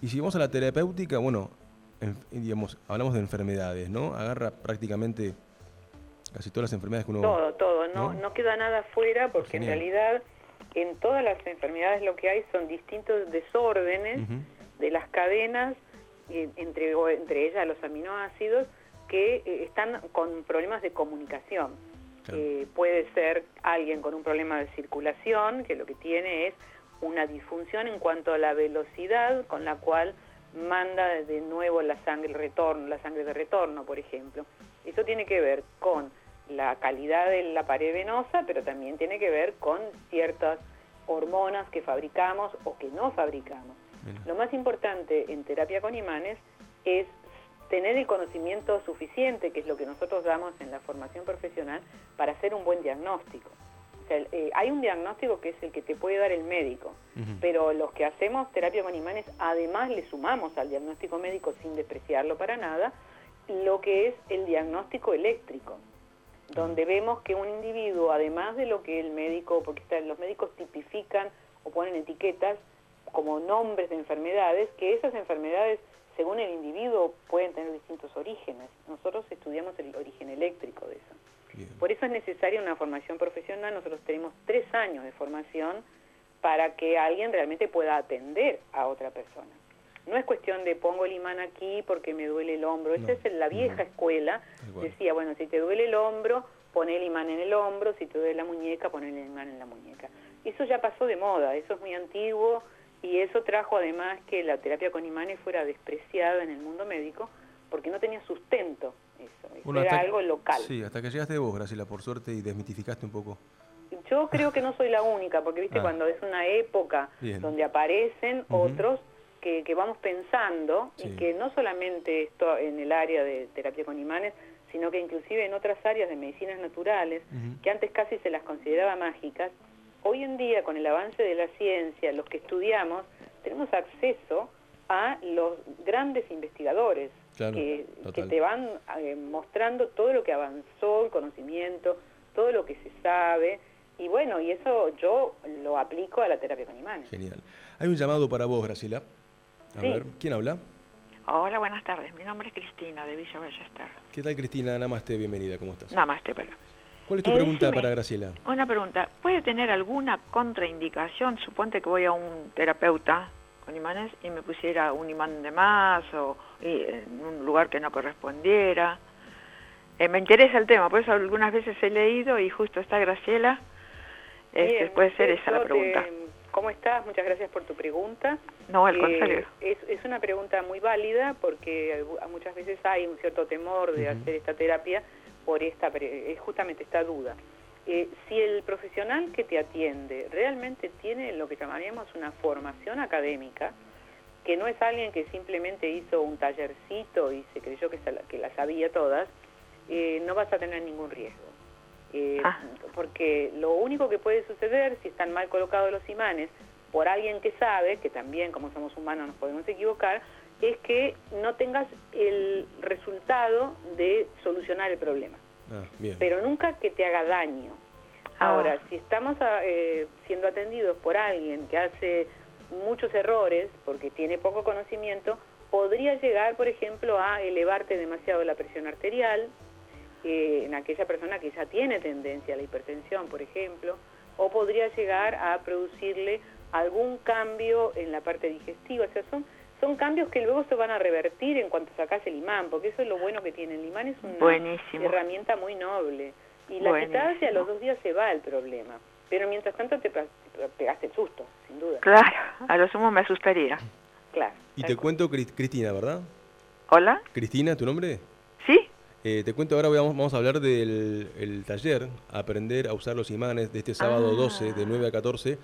Y si vamos a la terapéutica, bueno, digamos, hablamos de enfermedades, ¿no? Agarra prácticamente casi todas las enfermedades que uno... Todo, todo, no, no, queda nada fuera porque en realidad en todas las enfermedades lo que hay son distintos desórdenes de las cadenas, entre, entre ellas los aminoácidos, que eh, están con problemas de comunicación. Eh, puede ser alguien con un problema de circulación, que lo que tiene es una disfunción en cuanto a la velocidad con la cual manda de nuevo la sangre retorno, la sangre de retorno, por ejemplo. Eso tiene que ver con la calidad de la pared venosa, pero también tiene que ver con ciertas hormonas que fabricamos o que no fabricamos. Lo más importante en terapia con imanes es tener el conocimiento suficiente, que es lo que nosotros damos en la formación profesional, para hacer un buen diagnóstico. Eh, hay un diagnóstico que es el que te puede dar el médico, pero los que hacemos terapia con imanes, además le sumamos al diagnóstico médico, sin despreciarlo para nada, lo que es el diagnóstico eléctrico donde vemos que un individuo, además de lo que el médico, porque los médicos tipifican o ponen etiquetas como nombres de enfermedades, que esas enfermedades, según el individuo, pueden tener distintos orígenes. Nosotros estudiamos el origen eléctrico de eso. Por eso es necesaria una formación profesional. Nosotros tenemos tres años de formación para que alguien realmente pueda atender a otra persona. No es cuestión de pongo el imán aquí porque me duele el hombro. Esa es la vieja escuela. Decía, bueno, si te duele el hombro, pon el imán en el hombro, si te duele la muñeca, pon el imán en la muñeca. Eso ya pasó de moda, eso es muy antiguo y eso trajo además que la terapia con imanes fuera despreciada en el mundo médico porque no tenía sustento eso, era algo local. Sí, hasta que llegaste vos, Graciela, por suerte, y desmitificaste un poco. Yo creo que no soy la única, porque viste, ah. cuando es una época donde aparecen otros, que, vamos pensando y que no solamente esto en el área de terapia con imanes, sino que inclusive en otras áreas de medicinas naturales, que antes casi se las consideraba mágicas, hoy en día con el avance de la ciencia, los que estudiamos, tenemos acceso a los grandes investigadores que, que, te van eh, mostrando todo lo que avanzó, el conocimiento, todo lo que se sabe, y bueno, y eso yo lo aplico a la terapia con imanes. Genial. Hay un llamado para vos, Graciela. A Sí. ver, ¿quién habla? Hola, buenas tardes. Mi nombre es Cristina de Villa Ballester. ¿Qué tal, Cristina? Namaste, bienvenida, ¿cómo estás? Namaste, pero. ¿Cuál es tu Eh, pregunta decime. para Graciela? Una pregunta. ¿Puede tener alguna contraindicación? Suponte que voy a un terapeuta con imanes y me pusiera un imán de más o y en un lugar que no correspondiera. Eh, me interesa el tema, por eso algunas veces he leído y justo está Graciela. Este, Bien, puede ser esa la te- pregunta. ¿Cómo estás? Muchas gracias por tu pregunta. No, al Eh, contrario. Es, es una pregunta muy válida porque muchas veces hay un cierto temor de hacer esta terapia por esta justamente esta duda. Eh, si el profesional que te atiende realmente tiene lo que llamaríamos una formación académica, que no es alguien que simplemente hizo un tallercito y se creyó que, se la- que sabía todas, eh, no vas a tener ningún riesgo. Eh, Ah. Porque lo único que puede suceder si están mal colocados los imanes por alguien que sabe, que también como somos humanos nos podemos equivocar, es que no tengas el resultado de solucionar el problema, Ah, bien. pero nunca que te haga daño. Ah. Ahora, si estamos ah, eh, siendo atendidos por alguien que hace muchos errores porque tiene poco conocimiento, podría llegar, por ejemplo, a elevarte demasiado la presión arterial, eh, en aquella persona que ya tiene tendencia a la hipertensión, por ejemplo, o podría llegar a producirle algún cambio en la parte digestiva. O sea, son, son cambios que luego se van a revertir en cuanto sacas el imán, porque eso es lo bueno que tiene el imán, es una Buenísimo. herramienta muy noble. Y la quitas y a los dos días se va el problema. Pero mientras tanto te pe- te pegaste el susto, sin duda. Claro, a lo sumo me asustaría. Claro. Y te cuento, Cris- Cristina, ¿verdad? ¿Hola? Cristina, ¿tu nombre? ¿Sí? Eh, te cuento ahora, vamos, vamos a hablar del el taller, Aprender a usar los imanes, de este sábado Ah. 12, de 9 a 14,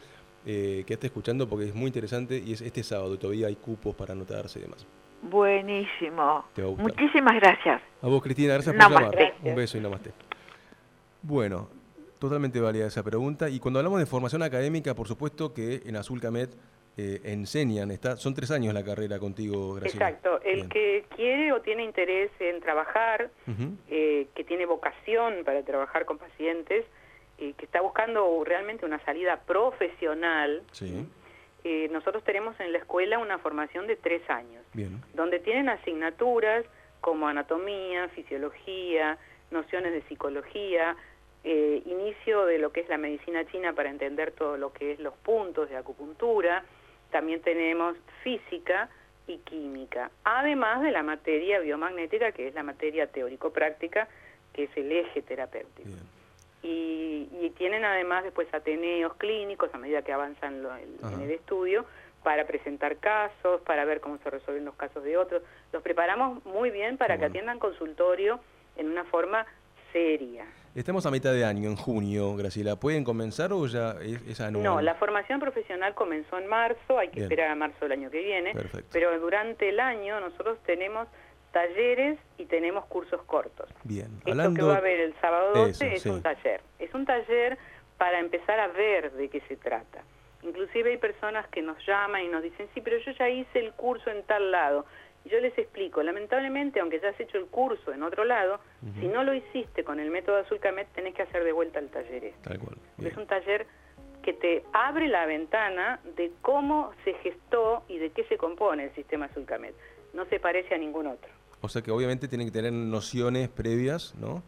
eh, que estés escuchando porque es muy interesante y es este sábado, y todavía hay cupos para anotarse y demás. Buenísimo. Te va a gustar. Muchísimas gracias. A vos, Cristina, gracias por Namaste. llamar. Un beso y namaste. Bueno, totalmente válida esa pregunta. Y cuando hablamos de formación académica, por supuesto que en Azulcamet eh, enseñan, está, son tres años la carrera contigo, Graciela. Exacto. El Bien. que quiere o tiene interés en trabajar, eh, que tiene vocación para trabajar con pacientes, eh, que está buscando realmente una salida profesional, Sí, eh, nosotros tenemos en la escuela una formación de tres años. bien. donde tienen asignaturas como anatomía, fisiología, nociones de psicología, eh, inicio de lo que es la medicina china para entender todo lo que es los puntos de acupuntura, también tenemos física y química, además de la materia biomagnética, que es la materia teórico-práctica, que es el eje terapéutico. bien. Y, y tienen además después ateneos clínicos a medida que avanzan lo- el- en el estudio para presentar casos, para ver cómo se resuelven los casos de otros. Los preparamos muy bien para que atiendan consultorio en una forma seria. Estamos a mitad de año, en junio, Graciela. ¿Pueden comenzar o ya es, es anual? No, la formación profesional comenzó en marzo, hay que Bien. esperar a marzo del año que viene, Perfecto. pero durante el año nosotros tenemos talleres y tenemos cursos cortos. Bien. Esto Hablando... que va a haber el sábado 12 Eso, es sí. un taller. Es un taller para empezar a ver de qué se trata. Inclusive hay personas que nos llaman y nos dicen, sí, pero yo ya hice el curso en tal lado. Y yo les explico, lamentablemente, aunque ya has hecho el curso en otro lado, si no lo hiciste con el método Azulcamet, tenés que hacer de vuelta el taller este. Tal cual. Es un taller que te abre la ventana de cómo se gestó y de qué se compone el sistema Azulcamet. No se parece a ningún otro. O sea que obviamente tienen que tener nociones previas, ¿no?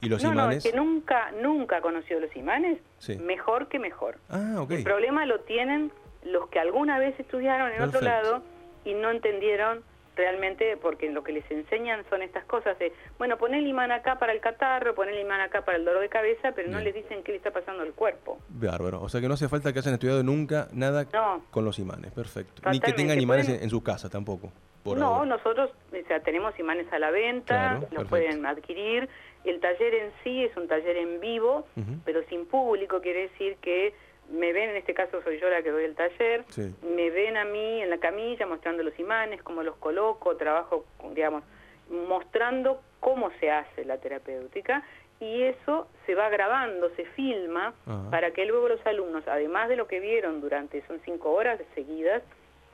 Y los no, imanes... no, el que nunca, nunca conoció los imanes, Sí. mejor que mejor. Ah, ok. El problema lo tienen los que alguna vez estudiaron en otro lado y no entendieron realmente porque lo que les enseñan son estas cosas de, bueno, poner el imán acá para el catarro, poner el imán acá para el dolor de cabeza, pero no les dicen qué le está pasando al cuerpo. Bárbaro. O sea que no hace falta que hayan estudiado nunca nada No. con los imanes. Perfecto. Ni que tengan imanes Pueden- en, en su casa tampoco. Por no, ahora. nosotros o sea, tenemos imanes a la venta, Claro, los pueden adquirir. El taller en sí es un taller en vivo, pero sin público, quiere decir que me ven, en este caso soy yo la que doy el taller, Sí. me ven a mí en la camilla mostrando los imanes, cómo los coloco, trabajo, digamos, mostrando cómo se hace la terapéutica y eso se va grabando, se filma para que luego los alumnos, además de lo que vieron durante, son cinco horas seguidas,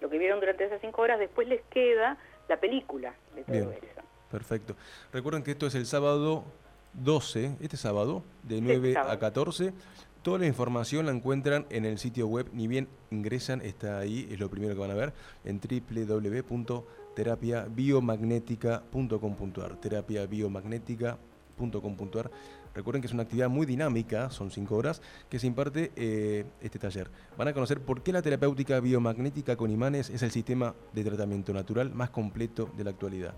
lo que vieron durante esas cinco horas, después les queda la película de todo Bien. eso. Perfecto. Recuerden que esto es el sábado 12, este sábado, de 9 sábado. a 14. Toda la información la encuentran en el sitio web, ni bien ingresan, está ahí, es lo primero que van a ver, en www.terapiabiomagnética.com.ar, terapiabiomagnética.com.ar. Recuerden que es una actividad muy dinámica, son cinco horas, que se imparte eh, este taller. Van a conocer por qué la terapéutica biomagnética con imanes es el sistema de tratamiento natural más completo de la actualidad.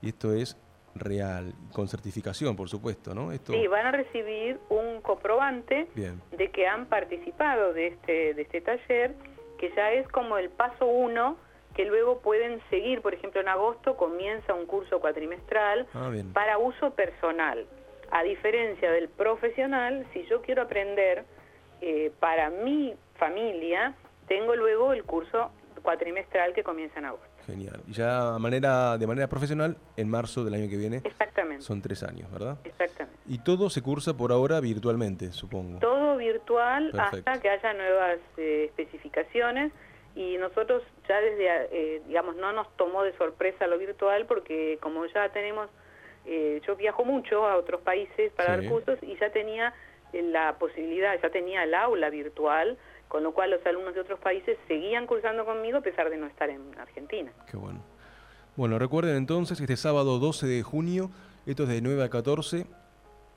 Y esto es real, con certificación, por supuesto, ¿no? Esto... Sí, van a recibir un comprobante de que han participado de este, de este taller, que ya es como el paso uno que luego pueden seguir, por ejemplo, en agosto comienza un curso cuatrimestral ah, para uso personal. A diferencia del profesional, si yo quiero aprender eh, para mi familia, tengo luego el curso cuatrimestral que comienza en agosto. Genial. Y ya manera, de manera profesional, en marzo del año que viene. Exactamente. Son tres años, ¿verdad? Exactamente. Y todo se cursa por ahora virtualmente, supongo. Todo virtual hasta que haya nuevas eh, especificaciones. Y nosotros ya desde, eh, digamos, no nos tomó de sorpresa lo virtual porque como ya tenemos, eh, yo viajo mucho a otros países para dar cursos y ya tenía la posibilidad, ya tenía el aula virtual con lo cual los alumnos de otros países seguían cursando conmigo a pesar de no estar en Argentina. Qué bueno. Bueno, recuerden entonces, este sábado 12 de junio, esto es de 9 a 14,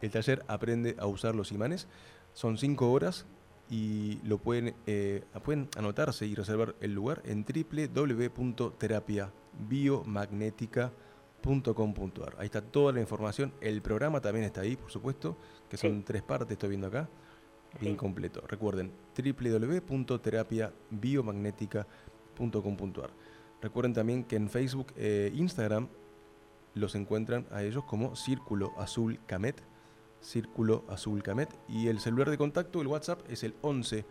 el taller Aprende a usar los imanes. Son 5 horas y lo pueden, eh, pueden anotarse y reservar el lugar en www.terapiabiomagnética.com.ar. Ahí está toda la información. El programa también está ahí, por supuesto, que son tres partes, estoy viendo acá bien completo. Recuerden www.terapiabiomagnética.com.ar. Recuerden también que en Facebook e Instagram los encuentran a ellos como Círculo Azul Camet, Círculo Azul Camet y el celular de contacto, el WhatsApp es el 11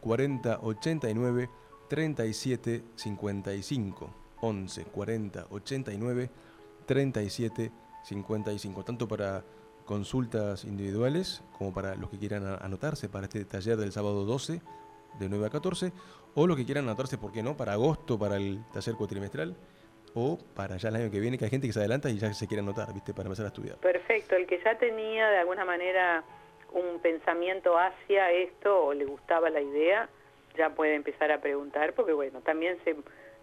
40 89 37 55. 11 40 89 37 55, tanto para consultas individuales, como para los que quieran anotarse para este taller del sábado 12, de 9 a 14, o los que quieran anotarse, ¿por qué no?, para agosto, para el taller cuatrimestral, o para ya el año que viene, que hay gente que se adelanta y ya se quiere anotar, ¿viste?, para empezar a estudiar. Perfecto, el que ya tenía de alguna manera un pensamiento hacia esto o le gustaba la idea, ya puede empezar a preguntar, porque bueno, también se,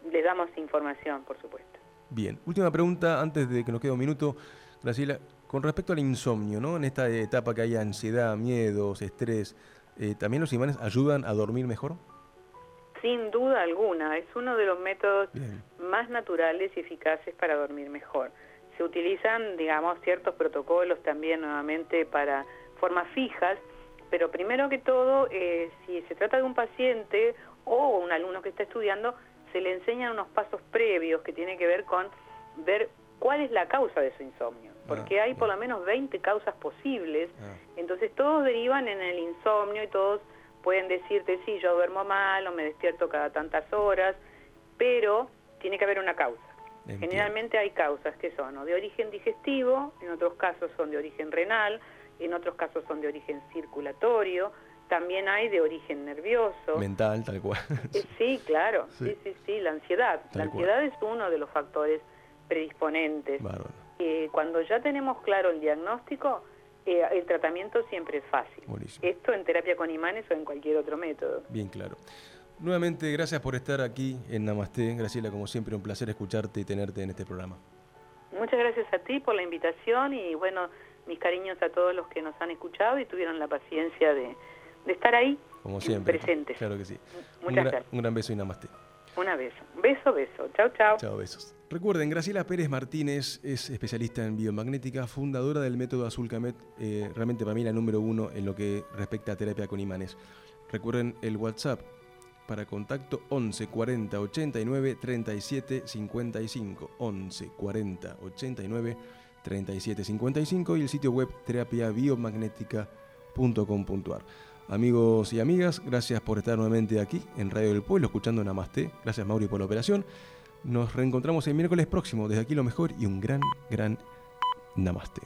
le damos información, por supuesto. Bien, última pregunta antes de que nos quede un minuto. Graciela, con respecto al insomnio, ¿no? En esta etapa que hay ansiedad, miedos, estrés, eh, ¿también los imanes ayudan a dormir mejor? Sin duda alguna, es uno de los métodos más naturales y eficaces para dormir mejor. Se utilizan, digamos, ciertos protocolos también nuevamente para formas fijas, pero primero que todo, eh, si se trata de un paciente o un alumno que está estudiando, se le enseñan unos pasos previos que tienen que ver con ver cuál es la causa de su insomnio porque ah, hay por lo menos 20 causas posibles, ah. entonces todos derivan en el insomnio y todos pueden decirte, sí, yo duermo mal o me despierto cada tantas horas, pero tiene que haber una causa. Generalmente hay causas que son de origen digestivo, en otros casos son de origen renal, en otros casos son de origen circulatorio, también hay de origen nervioso. Mental, tal cual. Eh, sí, claro, sí, sí, sí, la ansiedad. la ansiedad es uno de los factores predisponentes cuando ya tenemos claro el diagnóstico, eh, el tratamiento siempre es fácil. Esto en terapia con imanes o en cualquier otro método. Bien claro. Nuevamente, gracias por estar aquí en Namaste. Graciela, como siempre, un placer escucharte y tenerte en este programa. Muchas gracias a ti por la invitación y bueno, mis cariños a todos los que nos han escuchado y tuvieron la paciencia de, estar ahí como siempre, presentes. Claro que sí. Muchas un, gracias. un gran beso y Namaste. Una beso. Beso, beso. Chao, chao. Chao, besos. Recuerden, Graciela Pérez Martínez es especialista en biomagnética, fundadora del método Azul Camet, eh, realmente para mí la número uno en lo que respecta a terapia con imanes. Recuerden el WhatsApp para contacto 11 40 89 37 55. 11 40 89 37 55 y el sitio web terapiabiomagnética.com.ar. Amigos y amigas, gracias por estar nuevamente aquí en Radio del Pueblo escuchando Namaste. Gracias Mauri por la operación. Nos reencontramos el miércoles próximo. Desde aquí lo mejor y un gran, gran namaste.